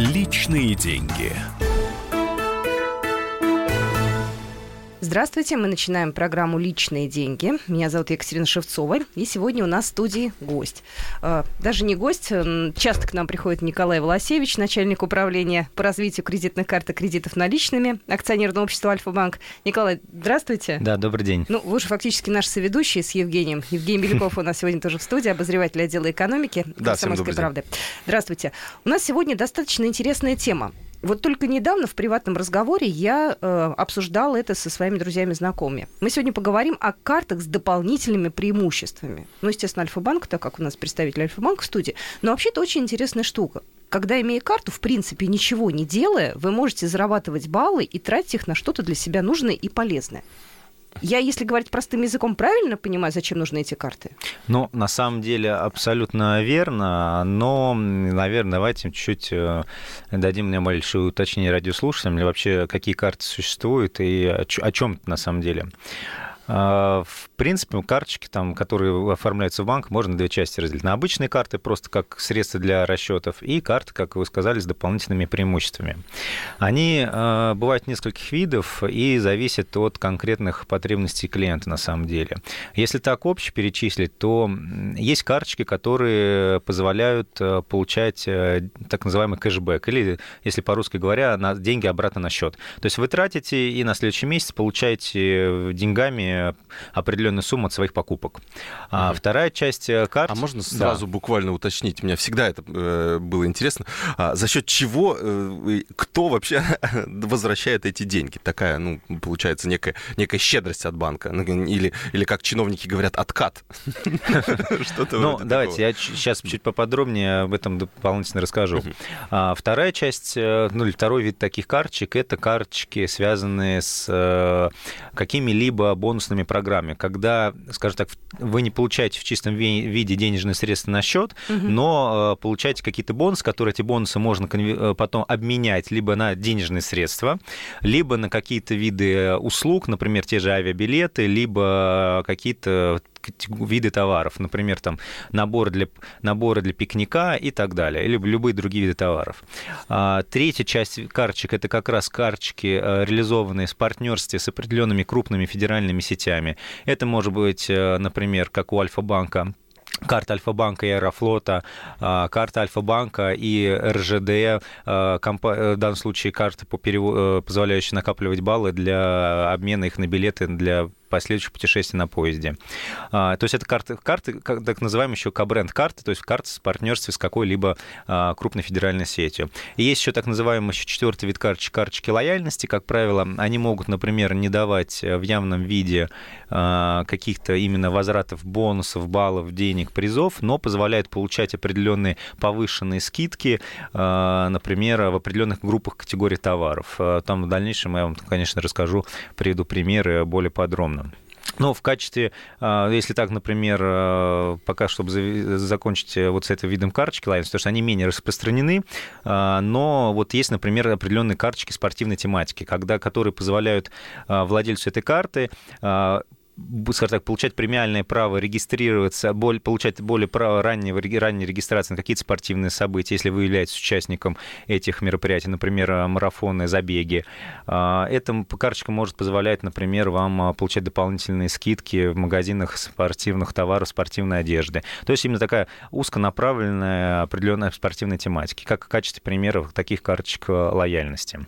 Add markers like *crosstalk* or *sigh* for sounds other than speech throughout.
Личные деньги. Здравствуйте, мы начинаем программу «Личные деньги». Меня зовут Екатерина Шевцова, и сегодня у нас в студии гость. Э, даже не гость, часто к нам приходит Николай Волосевич, начальник управления по развитию кредитных карт и кредитов наличными акционерного общества «Альфа-банк». Николай, здравствуйте. Да, добрый день. Ну, вы же фактически наш соведущий с Евгением. Евгений Беляков у нас сегодня тоже в студии, обозреватель отдела экономики да, «Комсомольской правды». Здравствуйте. У нас сегодня достаточно интересная тема. Вот только недавно в приватном разговоре я э, обсуждала это со своими друзьями-знакомыми. Мы сегодня поговорим о картах с дополнительными преимуществами. Ну, естественно, Альфа-банк, так как у нас представитель Альфа-банка в студии. Но вообще это очень интересная штука. Когда, имея карту, в принципе, ничего не делая, вы можете зарабатывать баллы и тратить их на что-то для себя нужное и полезное. Я, если говорить простым языком, правильно понимаю, зачем нужны эти карты? Ну, на самом деле, абсолютно верно, но, наверное, давайте чуть-чуть э, дадим мне большое уточнение радиослушателям, или вообще какие карты существуют и о чем на самом деле. А, в принципе, карточки, там, которые оформляются в банк, можно две части разделить. На обычные карты, просто как средства для расчетов, и карты, как вы сказали, с дополнительными преимуществами. Они э, бывают нескольких видов и зависят от конкретных потребностей клиента на самом деле. Если так общее перечислить, то есть карточки, которые позволяют э, получать э, так называемый кэшбэк, или, если по-русски говоря, на деньги обратно на счет. То есть вы тратите и на следующий месяц получаете деньгами определенную сумму от своих покупок. А вторая часть э, карт... А можно сразу да. буквально уточнить? Меня всегда это э, было интересно. А за счет чего, э, кто вообще *laughs* возвращает эти деньги? Такая, ну, получается, некая, некая щедрость от банка. Или, или как чиновники говорят, откат. *laughs* Ну, давайте, я сейчас чуть поподробнее об этом дополнительно расскажу. А вторая часть, ну, или второй вид таких карточек, это карточки, связанные с какими-либо бонусными бонусными программами, когда, скажем так, вы не получаете в чистом виде денежные средства на счет, угу. но э, получаете какие-то бонусы, которые эти бонусы можно э, потом обменять либо на денежные средства, либо на какие-то виды услуг, например, те же авиабилеты, либо какие-то виды товаров, например, там наборы для, наборы для пикника и так далее, или любые другие виды товаров. А, третья часть карточек – это как раз карточки, э, реализованные в партнерстве с определенными крупными федеральными сетями. Это может быть, э, например, как у Альфа-банка, карта Альфа-банка и Аэрофлота, а, карта Альфа-банка и РЖД, а, в данном случае карты, э, позволяющие накапливать баллы для обмена их на билеты для последующих путешествий на поезде. А, то есть это карты, карты так называемые еще кабренд карты, то есть карты в партнерстве с какой-либо а, крупной федеральной сетью. И есть еще так называемый еще четвертый вид карточек, карточки лояльности. Как правило, они могут, например, не давать в явном виде а, каких-то именно возвратов бонусов, баллов, денег, призов, но позволяют получать определенные повышенные скидки, например, в определенных группах категорий товаров. Там в дальнейшем я вам, конечно, расскажу, приведу примеры более подробно. Но в качестве, а, если так, например, а, пока, чтобы закончить э, вот с этим видом карточки Lions, потому что они менее распространены, а, но вот есть, например, определенные карточки спортивной тематики, когда, которые позволяют владельцу этой карты скажем так, получать премиальное право регистрироваться, более, получать более право раннего, ранней регистрации на какие-то спортивные события, если вы являетесь участником этих мероприятий, например, марафоны, забеги. А, эта карточка может позволять, например, вам а, получать дополнительные скидки в магазинах спортивных товаров, спортивной одежды. То есть именно такая узконаправленная определенная спортивная тематика, как в качестве примеров таких карточек а, лояльности.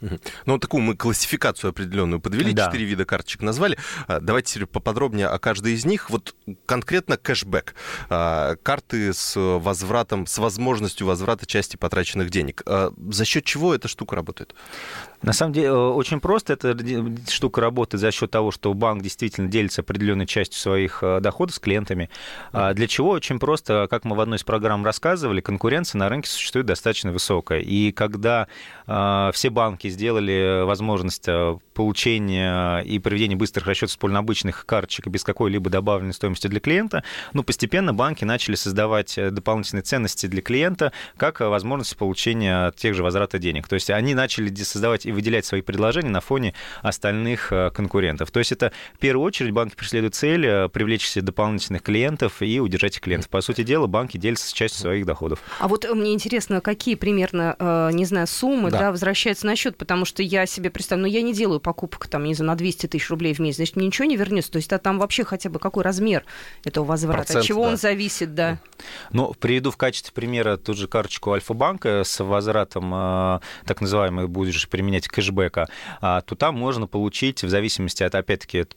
Ну, такую мы классификацию определенную подвели, четыре да. вида карточек назвали. Давайте теперь поподробнее подробнее о каждой из них. Вот конкретно кэшбэк. А, карты с возвратом, с возможностью возврата части потраченных денег. А, за счет чего эта штука работает? На самом деле э, очень просто. Эта штука работает за счет того, что банк действительно делится определенной частью своих э, доходов с клиентами. А для чего? Очень просто. Как мы в одной из программ рассказывали, конкуренция на рынке существует достаточно высокая. И когда э, все банки сделали возможность получения и проведения быстрых расчетов с обычных карточек без какой-либо добавленной стоимости для клиента, ну, постепенно банки начали создавать дополнительные ценности для клиента, как возможность получения тех же возврата денег. То есть они начали создавать выделять свои предложения на фоне остальных конкурентов. То есть это в первую очередь банки преследуют цель привлечь себе дополнительных клиентов и удержать этих клиентов. По сути дела, банки делятся частью своих доходов. А вот мне интересно, какие примерно, не знаю, суммы да. Да, возвращаются на счет, потому что я себе представляю, ну я не делаю покупок там, не знаю, на 200 тысяч рублей в месяц, значит, мне ничего не вернется. То есть а там вообще хотя бы какой размер этого возврата, Процент, от чего да. он зависит, да. Ну, приведу в качестве примера ту же карточку Альфа-банка с возвратом, э, так называемый, будешь применять кэшбэка, а, то там можно получить, в зависимости от, опять-таки, от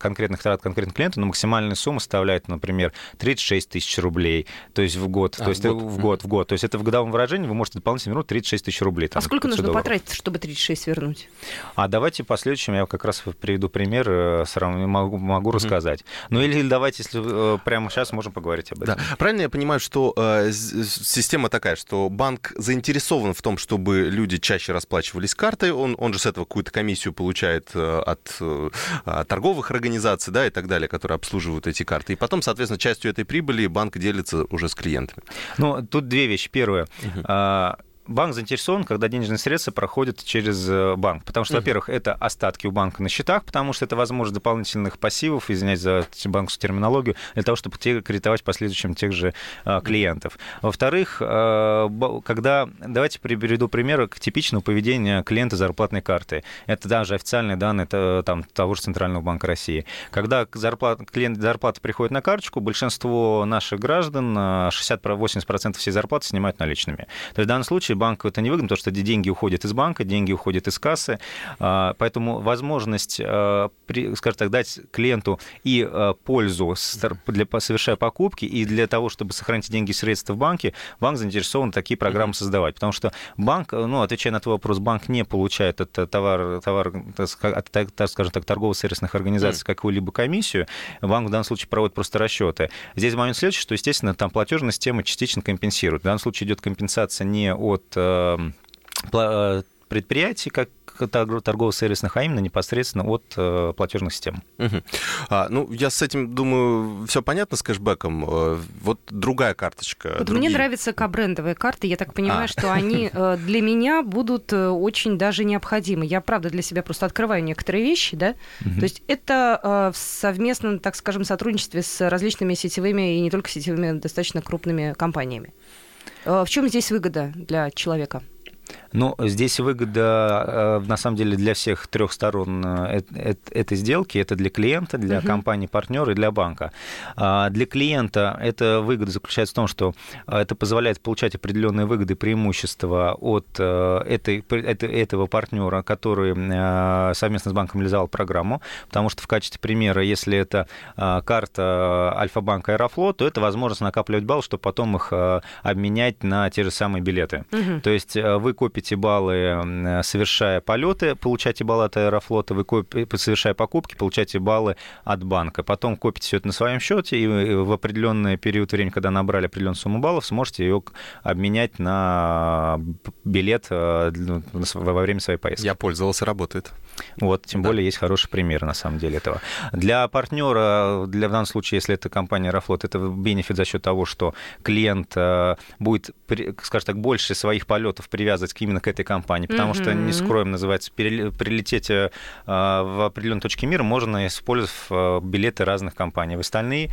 конкретных трат конкретных клиентов, но максимальная сумма составляет, например, 36 тысяч рублей, то есть в год. А, то есть в год. в год, в год. То есть это в годовом выражении вы можете дополнительно вернуть 36 тысяч рублей. Там, а сколько нужно долларов. потратить, чтобы 36 вернуть? А давайте по следующему я как раз приведу пример, э, могу, могу mm-hmm. рассказать. Ну или давайте, если э, прямо сейчас можем поговорить об этом. Да. Правильно я понимаю, что э, система такая, что банк заинтересован в том, чтобы люди чаще расплачивались картой, он, он же с этого какую-то комиссию получает э, от, э, торговых организаций, да, и так далее, которые обслуживают эти карты. И потом, соответственно, частью этой прибыли банк делится уже с клиентами. Ну, тут две вещи. Первое. Uh-huh банк заинтересован, когда денежные средства проходят через э, банк. Потому что, во-первых, это остатки у банка на счетах, потому что это возможность дополнительных пассивов, извиняюсь за банковскую терминологию, для того, чтобы кредитовать в последующем тех же а, клиентов. Во-вторых, а, когда, давайте приведу пример типичного поведения клиента зарплатной карты. Это даже официальные данные это, там, того же Центрального банка России. Когда зарплат, клиент зарплаты приходит на карточку, большинство наших граждан, 60-80% всей зарплаты снимают наличными. То есть в данном случае банку это невыгодно, потому что деньги уходят из банка, деньги уходят из кассы, а, поэтому возможность, а, скажем так, дать клиенту и а, пользу, для, совершая покупки, и для того, чтобы сохранить деньги и средства в банке, банк заинтересован такие программы создавать, потому что банк, ну, отвечая на твой вопрос, банк не получает от товар, товар от, скажем так, торгово-сервисных организаций какую-либо комиссию, банк в данном случае проводит просто расчеты. Здесь момент следующий, что, естественно, там платежная система частично компенсирует. В данном случае идет компенсация не от Эм, э, предприятий, как торгово-сервисных, а именно непосредственно от э, платежных систем. Угу. А, ну, я с этим думаю, все понятно с кэшбэком. Э, вот другая карточка. Вот другие... Мне нравятся кабрендовые карты. Я так понимаю, а. что они э, для меня будут очень даже необходимы. Я, правда, для себя просто открываю некоторые вещи, да. Угу. То есть это в совместном, так скажем, сотрудничестве с различными сетевыми и не только сетевыми, достаточно крупными компаниями. Э, в чем здесь выгода для человека? Ну, здесь выгода, э, на самом деле, для всех трех сторон э, этой сделки. Это для клиента, для угу. компании-партнера и для банка. А для клиента эта выгода заключается в том, что это позволяет получать определенные выгоды, преимущества от э, этой, этого партнера, который совместно с банком реализовал программу. Потому что в качестве примера, если это карта Альфа-банка Аэрофлот, то это возможность накапливать баллы, чтобы потом их обменять на те же самые билеты. Угу. То есть вы копите баллы, совершая полеты, получаете баллы от Аэрофлота, вы копите, совершая покупки, получаете баллы от банка. Потом копите все это на своем счете, и в определенный период времени, когда набрали определенную сумму баллов, сможете ее обменять на билет э, во время своей поездки. Я пользовался, работает. Вот, тем да. более есть хороший пример, на самом деле, этого. Для партнера, для, в данном случае, если это компания Аэрофлот, это бенефит за счет того, что клиент э, будет, скажем так, больше своих полетов привязывать к именно к этой компании, потому mm-hmm. что, не скроем, называется, прилететь э, в определенной точке мира можно, использовав э, билеты разных компаний. В остальные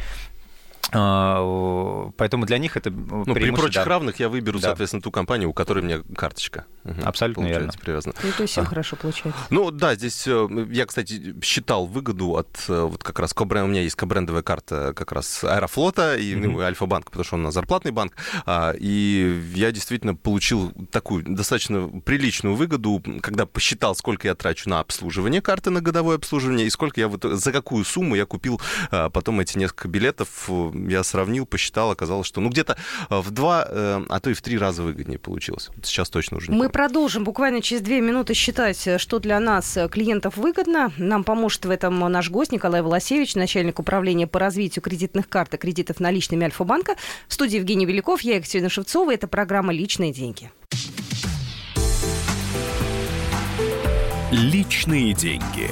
поэтому для них это ну, При прочих да. равных я выберу, да. соответственно, ту компанию, у которой у меня карточка. Угу, Абсолютно верно. Привязана. Ну, то есть всем а. хорошо получается. Ну, да, здесь э, я, кстати, считал выгоду от э, вот как раз, у меня есть кобрендовая карта как раз Аэрофлота и mm ну, Альфа-банк, потому что он на зарплатный банк. А, и я действительно получил такую достаточно приличную выгоду, когда посчитал, сколько я трачу на обслуживание карты, на годовое обслуживание, и сколько я вот, за какую сумму я купил потом эти несколько билетов я сравнил, посчитал, оказалось, что ну где-то э, в два, э, а то и в три раза выгоднее получилось. Сейчас точно уже не Мы помню. продолжим буквально через две минуты считать, э, что для нас, клиентов, выгодно. Нам поможет в этом наш гость Николай Волосевич, начальник управления по развитию кредитных карт и кредитов наличными Альфа-банка. В студии Евгений Великов, я Екатерина Шевцова. Это программа «Личные деньги». Личные деньги.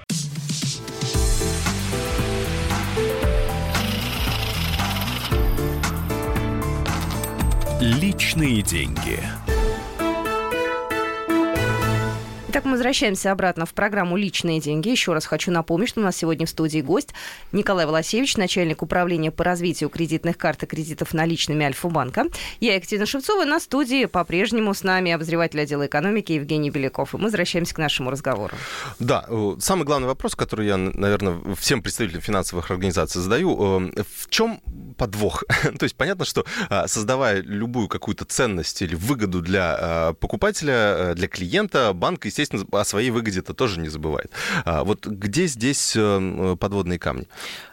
Личные деньги. Итак, мы возвращаемся обратно в программу «Личные деньги». Еще раз хочу напомнить, что у нас сегодня в студии гость Николай Волосевич, начальник управления по развитию кредитных карт и кредитов наличными Альфа-банка. Я Екатерина Шевцова. На студии по-прежнему с нами обозреватель отдела экономики Евгений Беляков. И мы возвращаемся к нашему разговору. Да, э, самый главный вопрос, который я, наверное, всем представителям финансовых организаций задаю, э, в чем подвох? *laughs* То есть понятно, что э, создавая любую какую-то ценность или выгоду для покупателя, для клиента, банк, естественно, естественно, о своей выгоде-то тоже не забывает. А вот где здесь э, подводные камни?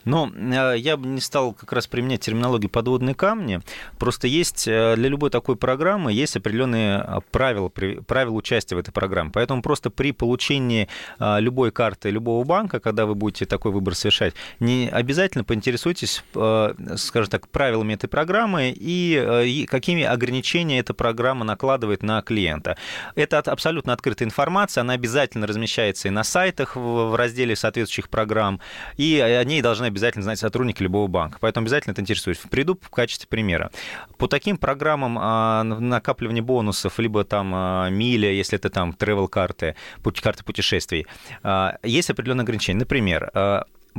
Но э, я бы не стал как раз применять терминологию подводные камни. Просто есть э, для любой такой программы есть определенные правила, правила участия в этой программе. Поэтому просто при получении любой карты любого банка, когда вы будете такой выбор совершать, не обязательно поинтересуйтесь, скажем так, правилами этой программы и какими ограничениями эта программа накладывает на клиента. Это абсолютно открытая информация информация, она обязательно размещается и на сайтах в разделе соответствующих программ, и о ней должны обязательно знать сотрудники любого банка. Поэтому обязательно это интересует. Приду в качестве примера. По таким программам а, накапливания бонусов, либо там а, миля, если это там travel карты карты путешествий, а, есть определенные ограничения. Например,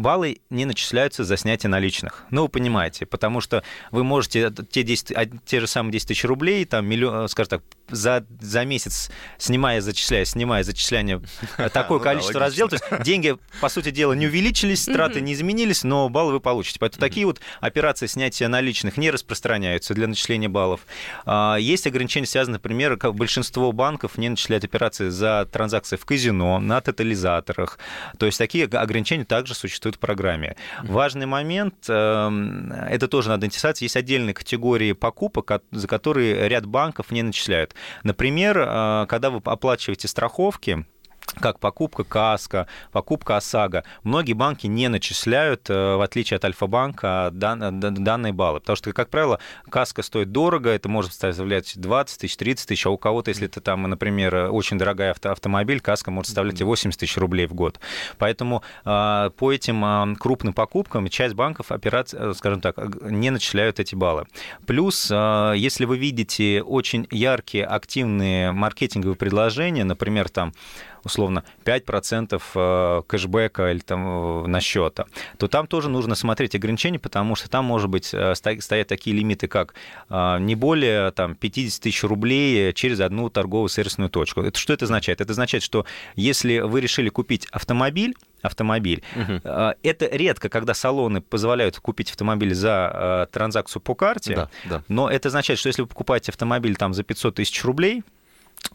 баллы не начисляются за снятие наличных. Ну, вы понимаете, потому что вы можете те, 10, те же самые 10 тысяч рублей, там, миллион, скажем так, за, за месяц, снимая, зачисляя, снимая зачисление, *laughs* такое ну количество раз сделать. То есть деньги, по сути дела, не увеличились, траты не изменились, но баллы вы получите. Поэтому такие вот операции снятия наличных не распространяются для начисления баллов. А, есть ограничения, связанные, например, как большинство банков не начисляют операции за транзакции в казино, на тотализаторах. То есть такие ограничения также существуют в программе. Важный момент, эм, это тоже надо интересоваться, есть отдельные категории покупок, за которые ряд банков не начисляют. Например, э, когда вы оплачиваете страховки, как покупка КАСКО, покупка ОСАГО. Многие банки не начисляют, э, в отличие от Альфа-банка, данные баллы. Потому что, как правило, КАСКО стоит дорого, это может составлять 20 тысяч, 30 тысяч, а у кого-то, если это там, например, очень дорогая авто, автомобиль, КАСКО может составлять и 80 тысяч рублей в год. Поэтому э, по этим э, крупным покупкам часть банков операций, скажем так, не начисляют эти баллы. Плюс, если вы видите очень яркие, активные маркетинговые предложения, например, там условно 5% э, кэшбэка или там э, на счета, то там тоже нужно смотреть ограничения, потому что там, может быть, э, стоят такие лимиты, как не более там, 50 тысяч рублей через одну торговую сервисную точку. Это, что это означает? Это означает, что если вы решили купить автомобиль, автомобиль. Угу. Это редко, когда салоны позволяют купить автомобиль за транзакцию по карте, да, да. но это означает, что если вы покупаете автомобиль там за 500 тысяч рублей,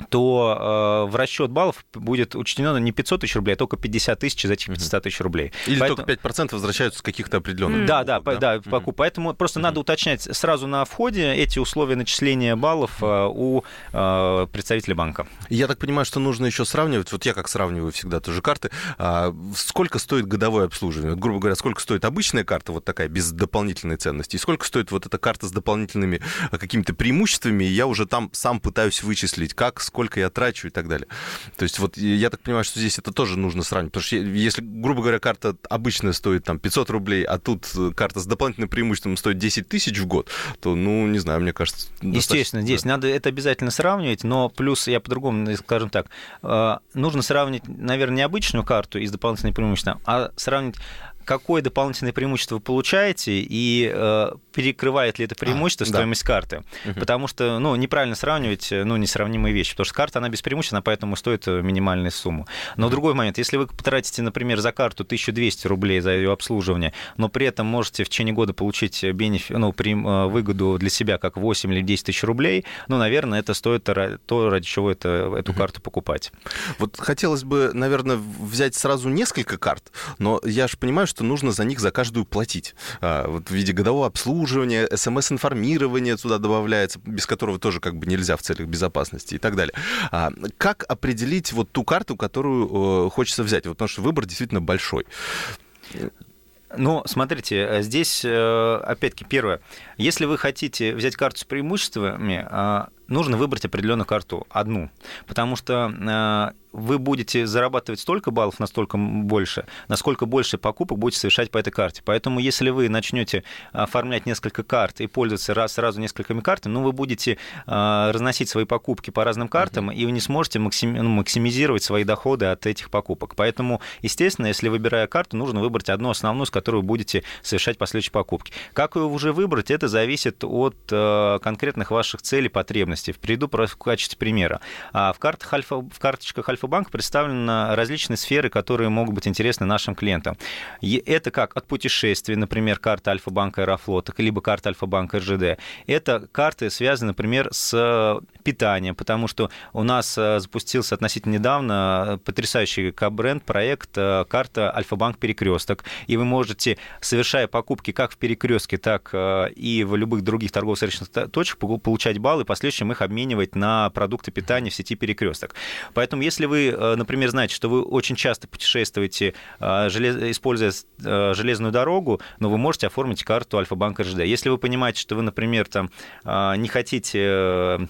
то э, в расчет баллов будет учтено не 500 тысяч рублей, а только 50 тысяч из этих 500 тысяч рублей. Или Поэтому... только 5% возвращаются с каких-то определенных. Да, да, да, да, mm-hmm. Поэтому просто mm-hmm. надо уточнять сразу на входе эти условия начисления баллов э, у э, представителя банка. Я так понимаю, что нужно еще сравнивать, вот я как сравниваю всегда тоже карты, а, сколько стоит годовое обслуживание? Вот, грубо говоря, сколько стоит обычная карта, вот такая, без дополнительной ценности, и сколько стоит вот эта карта с дополнительными какими-то преимуществами, и я уже там сам пытаюсь вычислить, как сколько я трачу и так далее. То есть вот я так понимаю, что здесь это тоже нужно сравнить, потому что если, грубо говоря, карта обычная стоит там 500 рублей, а тут э, карта с дополнительным преимуществом стоит 10 тысяч в год, то, ну, не знаю, мне кажется... Естественно, здесь да. надо это обязательно сравнивать, но плюс я по-другому, скажем так, э, нужно сравнить, наверное, не обычную карту из дополнительных преимуществ, а сравнить какое дополнительное преимущество вы получаете и э, перекрывает ли это преимущество а, стоимость да. карты. Угу. Потому что ну, неправильно сравнивать э, ну, несравнимые вещи, потому что карта, она беспреимущественна, поэтому стоит э, минимальную сумму. Но угу. другой момент, если вы потратите, например, за карту 1200 рублей за ее обслуживание, но при этом можете в течение года получить бенеф... ну, при... Э, выгоду для себя как 8 или 10 тысяч рублей, ну, наверное, это стоит то, ради чего это, эту угу. карту покупать. Вот хотелось бы, наверное, взять сразу несколько карт, но я же понимаю, что нужно за них за каждую платить. А, вот в виде годового обслуживания, смс-информирования туда добавляется, без которого тоже как бы нельзя в целях безопасности и так далее. А, как определить вот ту карту, которую э, хочется взять? Вот, потому что выбор действительно большой. Ну, смотрите, э, здесь, э, опять-таки, первое. Если вы хотите взять карту с преимуществами, а, нужно выбрать определенную карту, одну. Потому что вы будете зарабатывать столько баллов, настолько больше, насколько больше покупок будете совершать по этой карте. Поэтому если вы начнете оформлять несколько карт и пользоваться раз, сразу несколькими картами, ну, вы будете э, разносить свои покупки по разным картам, mm-hmm. и вы не сможете максими, ну, максимизировать свои доходы от этих покупок. Поэтому, естественно, если выбирая карту, нужно выбрать одну основную, с которой вы будете совершать последующие покупки. Как ее уже выбрать, это зависит от э, конкретных ваших целей, потребностей. Приду в качестве примера. А в, картах Альфа, в карточках Альфа Альфа-банк представлены различные сферы, которые могут быть интересны нашим клиентам. И это как от путешествий, например, карта Альфа-банка Аэрофлота, либо карта Альфа-банка РЖД. Это карты связаны, например, с питанием, потому что у нас э, запустился относительно недавно потрясающий бренд проект э, карта Альфа-банк Перекресток. И вы можете, совершая покупки как в перекрестке, так э, и в любых других торгово-сервисных точках, получать баллы и в последующем их обменивать на продукты питания в сети Перекресток. Поэтому, если вы э, например, знаете, что вы очень часто путешествуете, э, используя э, железную дорогу, но вы можете оформить карту Альфа-банка РЖД. Если вы понимаете, что вы, например, там не хотите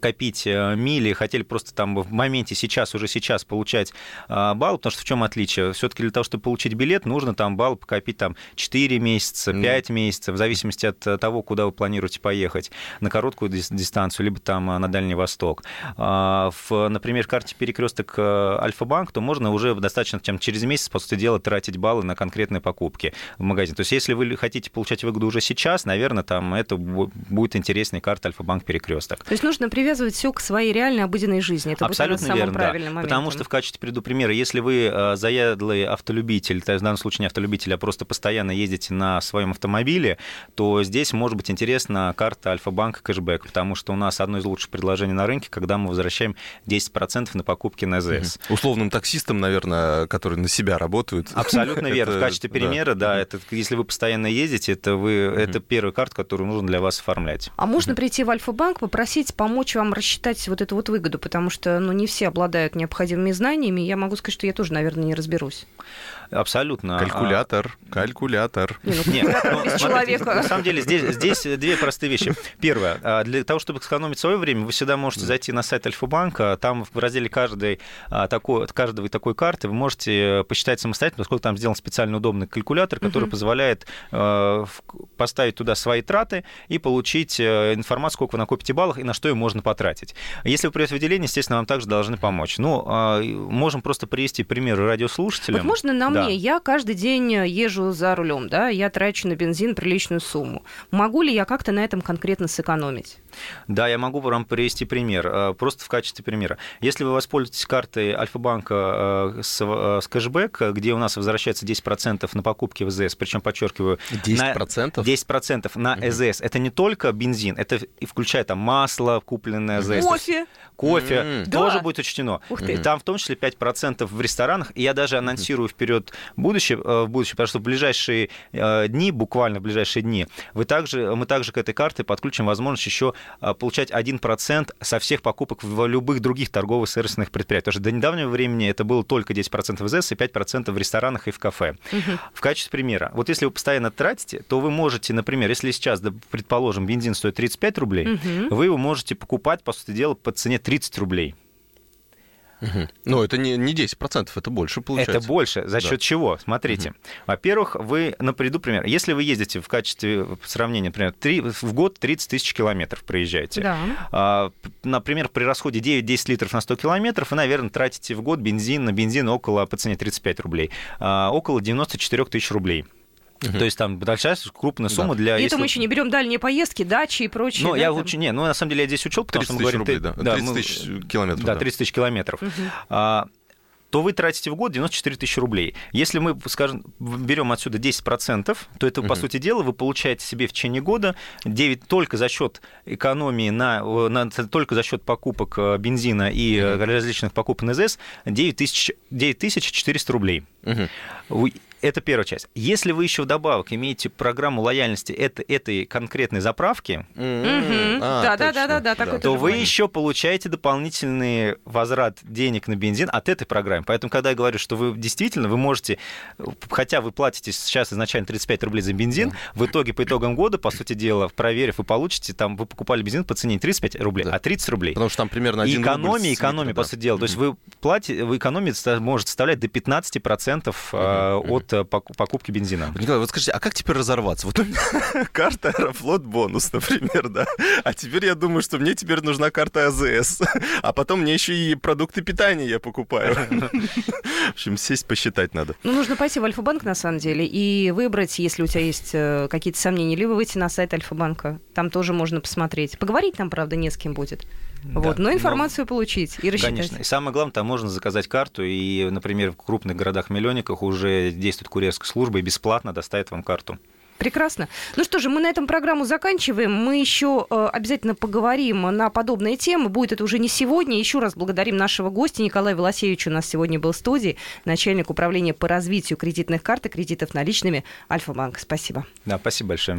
копить э, мили, хотели просто там в моменте сейчас, уже сейчас получать а, балл, потому что в чем отличие? Все-таки для того, чтобы получить билет, нужно там балл покопить там 4 месяца, 5 mm. месяцев, в зависимости от э, того, куда вы планируете поехать, на короткую дистанцию, либо там э, на Дальний Восток. А, в, например, карте перекресток Альфа-банк, то можно уже достаточно чем через месяц, по сути дела, тратить баллы на конкретные покупки в магазине. То есть, если вы хотите получать выгоду уже сейчас, наверное, там это будет интересная карта Альфа-банк перекресток. То есть нужно привязывать все к своей реальной обыденной жизни. Это Абсолютно будет, верно, да. Потому что в качестве приду примера, если вы э, заядлый автолюбитель, то есть в данном случае не автолюбитель, а просто постоянно ездите на своем автомобиле, то здесь может быть интересна карта Альфа-банка кэшбэк, потому что у нас одно из лучших предложений на рынке, когда мы возвращаем 10% на покупки на ЗС. Угу. Условным таксистам, наверное, которые на себя работают. Абсолютно *laughs* верно. В качестве примера, да, это если вы постоянно ездите, это вы, это первая карта, которую нужно для вас оформлять. А можно прийти в Альфа-банк, попросить помочь помочь вам рассчитать вот эту вот выгоду, потому что ну, не все обладают необходимыми знаниями. Я могу сказать, что я тоже, наверное, не разберусь. Абсолютно. Калькулятор, калькулятор. Не, ну, Нет, ну, человека. На самом деле здесь, здесь две простые вещи. Первое. А, для того, чтобы сэкономить свое время, вы всегда можете зайти на сайт Альфа-банка. Там в разделе каждой а, такой, каждой такой карты вы можете посчитать самостоятельно, поскольку там сделан специально удобный калькулятор, который uh-huh. позволяет а, поставить туда свои траты и получить э, информацию, сколько вы накопите баллов и на что ее можно потратить. Если вы придете в отделение, естественно, вам также должны помочь. Ну, можем просто привести пример радиослушателям. Вот можно нам да. мне, я каждый день езжу за рулем, да, я трачу на бензин приличную сумму. Могу ли я как-то на этом конкретно сэкономить? Да, я могу вам привести пример, э, просто в качестве примера. Если вы воспользуетесь картой Альфа-банка э, с, э, с кэшбэк, где у нас возвращается 10% на покупки в ЗС, причем, подчеркиваю, 10%? На 10% на угу. ЭЗС. Это не только бензин, это и включая там масло, купленное ЗС. Кофе. Кофе mm-hmm. тоже да. будет учтено. Ух ты. Там в том числе 5% в ресторанах. И я даже анонсирую вперед будущее, в будущее, потому что в ближайшие дни, буквально в ближайшие дни, вы также, мы также к этой карте подключим возможность еще а, получать 1% со всех покупок в любых других торговых сервисных предприятиях. Потому что до недавнего времени это было только 10% в ЗС и 5% в ресторанах и в кафе. Угу. В качестве примера, вот если вы постоянно тратите, то вы можете, например, если сейчас, предположим, бензин стоит 35 рублей, угу. вы его можете покупать, по сути дела, по цене 30 рублей. Угу. Но это не, не 10%, это больше получается. Это больше. За счет да. чего? Смотрите. Угу. Во-первых, вы, на приду пример, если вы ездите в качестве сравнения, например, 3, в год 30 тысяч километров проезжаете, да. а, например, при расходе 9-10 литров на 100 километров, вы, наверное, тратите в год бензин на бензин около, по цене 35 рублей, а, около 94 тысяч рублей. Угу. То есть там большая крупная сумма да. для... И если... это мы еще не берем дальние поездки, дачи и прочее. Ну, да, я там... лучше... Не, ну, на самом деле я здесь учел, потому что мы говорим... Рублей, да. 30 тысяч километров. Да, 30 тысяч километров. Угу. А, то вы тратите в год 94 тысячи рублей. Если мы, скажем, берем отсюда 10%, то это, угу. по сути дела, вы получаете себе в течение года 9 только за счет экономии, на, на, только за счет покупок э, бензина и угу. различных покупок НЗС 9 тысяч, 9 400 рублей. Угу Это первая часть. Если вы еще вдобавок имеете программу лояльности это, этой конкретной заправки, а, да, да, то вы еще получаете дополнительный возврат денег на бензин от этой программы. Поэтому, когда я говорю, что вы действительно вы можете, хотя вы платите сейчас изначально 35 рублей за бензин, в итоге по итогам года, по сути дела, проверив, вы получите, там, вы покупали бензин по цене не 35 рублей, а 30 рублей. Потому что там примерно один Экономия, экономия, по сути дела. То есть вы платите, вы экономите может составлять до 15% э, от покупки бензина. Николай, вот скажите, а как теперь разорваться? Вот у *laughs* меня карта Аэрофлот бонус, например, да? А теперь я думаю, что мне теперь нужна карта АЗС, а потом мне еще и продукты питания я покупаю. В общем, сесть посчитать надо. Ну, нужно пойти в Альфа-банк, на самом деле, и выбрать, если у тебя есть э, какие-то сомнения, либо выйти на сайт Альфа-банка. Там тоже можно посмотреть. Поговорить там, правда, не с кем будет. Вот, но информацию но... получить и рассчитать. Конечно. И самое главное, там можно заказать карту, и, например, в крупных городах-миллионниках уже действует курьерская служба и бесплатно доставит вам карту. Прекрасно. Ну что же, мы на этом программу заканчиваем. Мы еще э, обязательно поговорим на подобные темы. Будет это уже не сегодня. Еще раз благодарим нашего гостя Николая Волосевича. У нас сегодня был в студии начальник управления по развитию кредитных карт и кредитов наличными Альфа-банк. Спасибо. Да, спасибо большое.